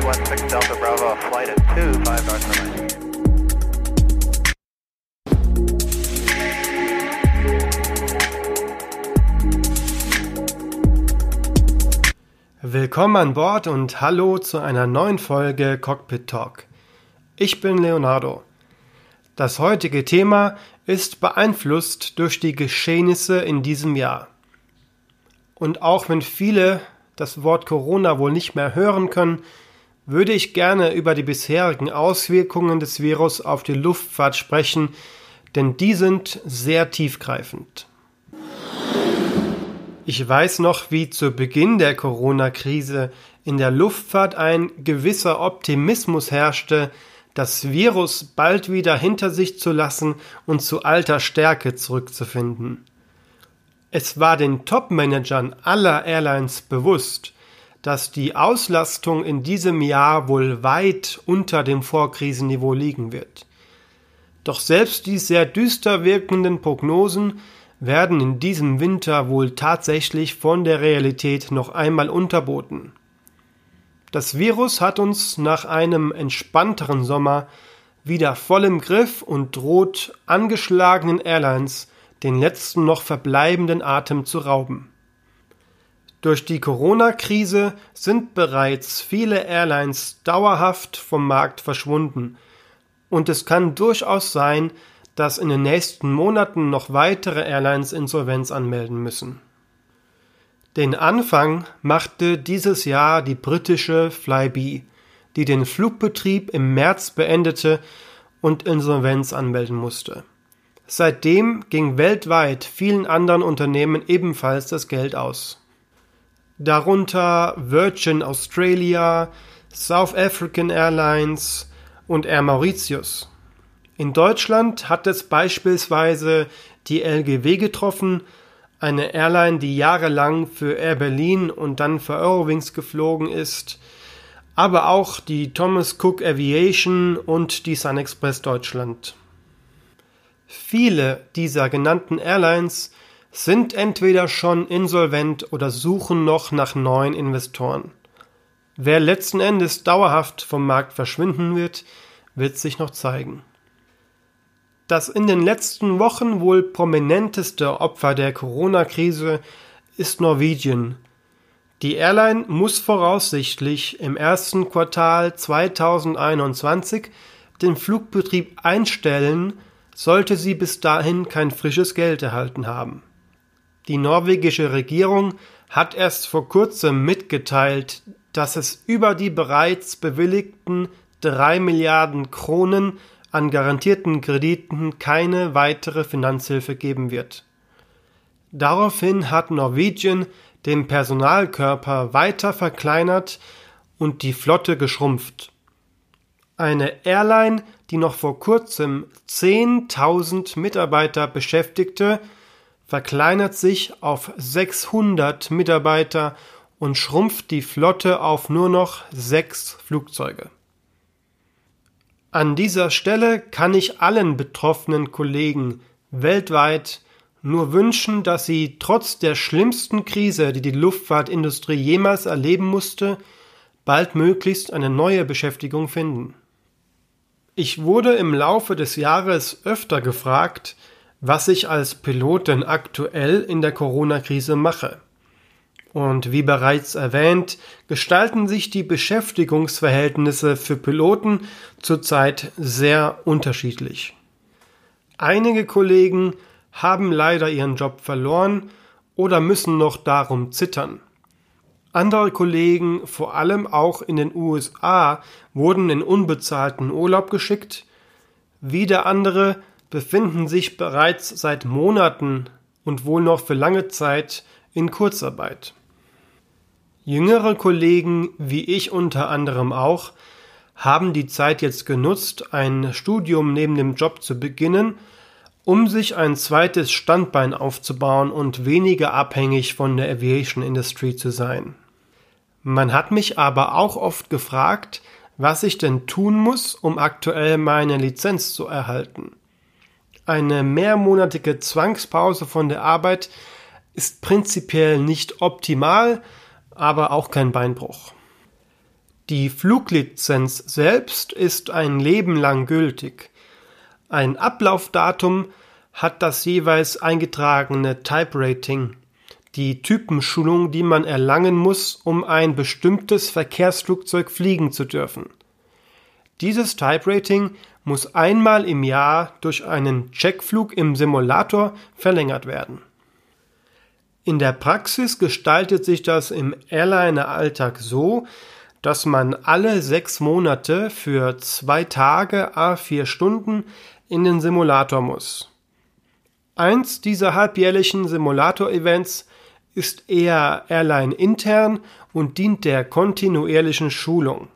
316 Delta Bravo, flight at 25 North runway. Willkommen an Bord und hallo zu einer neuen Folge Cockpit Talk. Ich bin Leonardo. Das heutige Thema ist beeinflusst durch die Geschehnisse in diesem Jahr. Und auch wenn viele das Wort Corona wohl nicht mehr hören können, würde ich gerne über die bisherigen Auswirkungen des Virus auf die Luftfahrt sprechen, denn die sind sehr tiefgreifend. Ich weiß noch, wie zu Beginn der Corona-Krise in der Luftfahrt ein gewisser Optimismus herrschte, das Virus bald wieder hinter sich zu lassen und zu alter Stärke zurückzufinden. Es war den Top-Managern aller Airlines bewusst, dass die Auslastung in diesem Jahr wohl weit unter dem Vorkrisenniveau liegen wird. Doch selbst die sehr düster wirkenden Prognosen werden in diesem Winter wohl tatsächlich von der Realität noch einmal unterboten. Das Virus hat uns nach einem entspannteren Sommer wieder voll im Griff und droht angeschlagenen Airlines den letzten noch verbleibenden Atem zu rauben. Durch die Corona-Krise sind bereits viele Airlines dauerhaft vom Markt verschwunden, und es kann durchaus sein, dass in den nächsten Monaten noch weitere Airlines Insolvenz anmelden müssen. Den Anfang machte dieses Jahr die britische Flybe, die den Flugbetrieb im März beendete und Insolvenz anmelden musste. Seitdem ging weltweit vielen anderen Unternehmen ebenfalls das Geld aus. Darunter Virgin Australia, South African Airlines und Air Mauritius. In Deutschland hat es beispielsweise die LGW getroffen, eine Airline, die jahrelang für Air Berlin und dann für Eurowings geflogen ist, aber auch die Thomas Cook Aviation und die Sun Express Deutschland. Viele dieser genannten Airlines sind entweder schon insolvent oder suchen noch nach neuen Investoren. Wer letzten Endes dauerhaft vom Markt verschwinden wird, wird sich noch zeigen. Das in den letzten Wochen wohl prominenteste Opfer der Corona-Krise ist Norwegian. Die Airline muss voraussichtlich im ersten Quartal 2021 den Flugbetrieb einstellen, sollte sie bis dahin kein frisches Geld erhalten haben. Die norwegische Regierung hat erst vor kurzem mitgeteilt, dass es über die bereits bewilligten drei Milliarden Kronen an garantierten Krediten keine weitere Finanzhilfe geben wird. Daraufhin hat Norwegian den Personalkörper weiter verkleinert und die Flotte geschrumpft. Eine Airline, die noch vor kurzem 10.000 Mitarbeiter beschäftigte, verkleinert sich auf 600 Mitarbeiter und schrumpft die Flotte auf nur noch sechs Flugzeuge. An dieser Stelle kann ich allen betroffenen Kollegen weltweit nur wünschen, dass sie trotz der schlimmsten Krise, die die Luftfahrtindustrie jemals erleben musste, baldmöglichst eine neue Beschäftigung finden. Ich wurde im Laufe des Jahres öfter gefragt, was ich als Pilot denn aktuell in der Corona-Krise mache. Und wie bereits erwähnt, gestalten sich die Beschäftigungsverhältnisse für Piloten zurzeit sehr unterschiedlich. Einige Kollegen haben leider ihren Job verloren oder müssen noch darum zittern. Andere Kollegen, vor allem auch in den USA, wurden in unbezahlten Urlaub geschickt, wieder andere befinden sich bereits seit Monaten und wohl noch für lange Zeit in Kurzarbeit. Jüngere Kollegen, wie ich unter anderem auch, haben die Zeit jetzt genutzt, ein Studium neben dem Job zu beginnen, um sich ein zweites Standbein aufzubauen und weniger abhängig von der Aviation Industry zu sein. Man hat mich aber auch oft gefragt, was ich denn tun muss, um aktuell meine Lizenz zu erhalten. Eine mehrmonatige Zwangspause von der Arbeit ist prinzipiell nicht optimal, aber auch kein Beinbruch. Die Fluglizenz selbst ist ein Leben lang gültig. Ein Ablaufdatum hat das jeweils eingetragene Type Rating, die Typenschulung, die man erlangen muss, um ein bestimmtes Verkehrsflugzeug fliegen zu dürfen. Dieses Type Rating muss einmal im Jahr durch einen Checkflug im Simulator verlängert werden. In der Praxis gestaltet sich das im Airliner-Alltag so, dass man alle sechs Monate für zwei Tage a vier Stunden in den Simulator muss. Eins dieser halbjährlichen Simulator-Events ist eher Airline intern und dient der kontinuierlichen Schulung.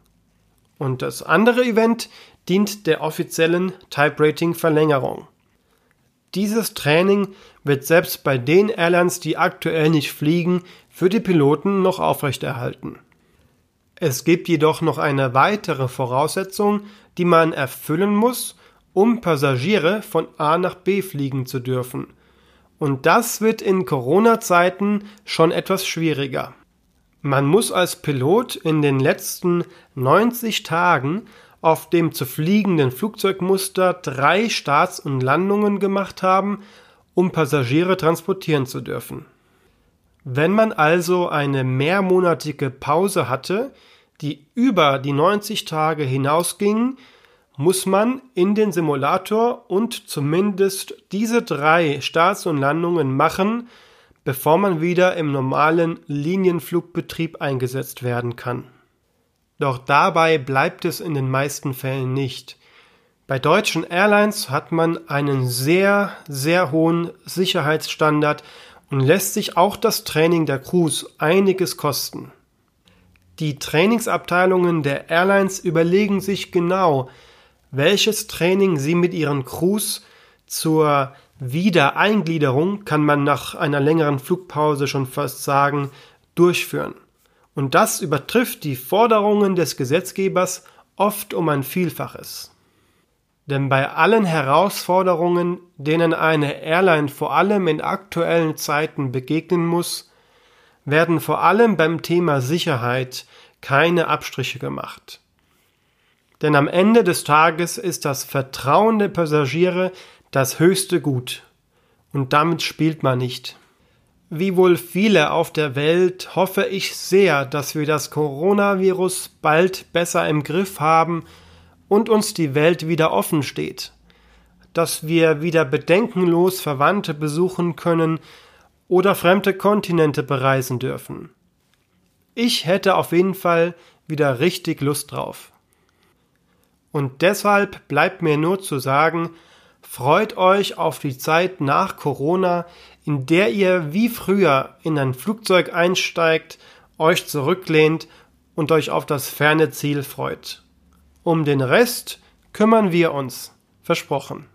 Und das andere Event dient der offiziellen Type Rating Verlängerung. Dieses Training wird selbst bei den Airlines, die aktuell nicht fliegen, für die Piloten noch aufrechterhalten. Es gibt jedoch noch eine weitere Voraussetzung, die man erfüllen muss, um Passagiere von A nach B fliegen zu dürfen. Und das wird in Corona-Zeiten schon etwas schwieriger. Man muss als Pilot in den letzten 90 Tagen auf dem zu fliegenden Flugzeugmuster drei Starts und Landungen gemacht haben, um Passagiere transportieren zu dürfen. Wenn man also eine mehrmonatige Pause hatte, die über die 90 Tage hinausging, muss man in den Simulator und zumindest diese drei Starts und Landungen machen, bevor man wieder im normalen Linienflugbetrieb eingesetzt werden kann. Doch dabei bleibt es in den meisten Fällen nicht. Bei deutschen Airlines hat man einen sehr, sehr hohen Sicherheitsstandard und lässt sich auch das Training der Crews einiges kosten. Die Trainingsabteilungen der Airlines überlegen sich genau, welches Training sie mit ihren Crews zur Wiedereingliederung, kann man nach einer längeren Flugpause schon fast sagen, durchführen. Und das übertrifft die Forderungen des Gesetzgebers oft um ein Vielfaches. Denn bei allen Herausforderungen, denen eine Airline vor allem in aktuellen Zeiten begegnen muss, werden vor allem beim Thema Sicherheit keine Abstriche gemacht. Denn am Ende des Tages ist das Vertrauen der Passagiere das höchste Gut. Und damit spielt man nicht. Wie wohl viele auf der Welt hoffe ich sehr, dass wir das Coronavirus bald besser im Griff haben und uns die Welt wieder offen steht, dass wir wieder bedenkenlos Verwandte besuchen können oder fremde Kontinente bereisen dürfen. Ich hätte auf jeden Fall wieder richtig Lust drauf. Und deshalb bleibt mir nur zu sagen, freut euch auf die Zeit nach Corona, in der ihr wie früher in ein Flugzeug einsteigt, euch zurücklehnt und euch auf das ferne Ziel freut. Um den Rest kümmern wir uns. Versprochen.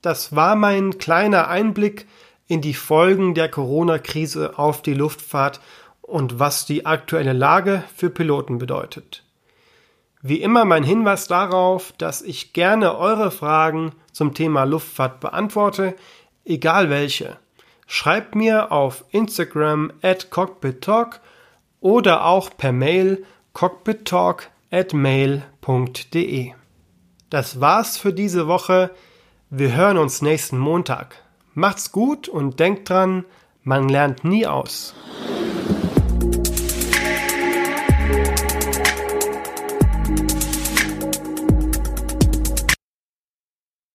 Das war mein kleiner Einblick in die Folgen der Corona-Krise auf die Luftfahrt und was die aktuelle Lage für Piloten bedeutet. Wie immer mein Hinweis darauf, dass ich gerne eure Fragen zum Thema Luftfahrt beantworte, egal welche. Schreibt mir auf Instagram at cockpittalk oder auch per Mail cockpittalk at mail.de. Das war's für diese Woche. Wir hören uns nächsten Montag. Macht's gut und denkt dran, man lernt nie aus.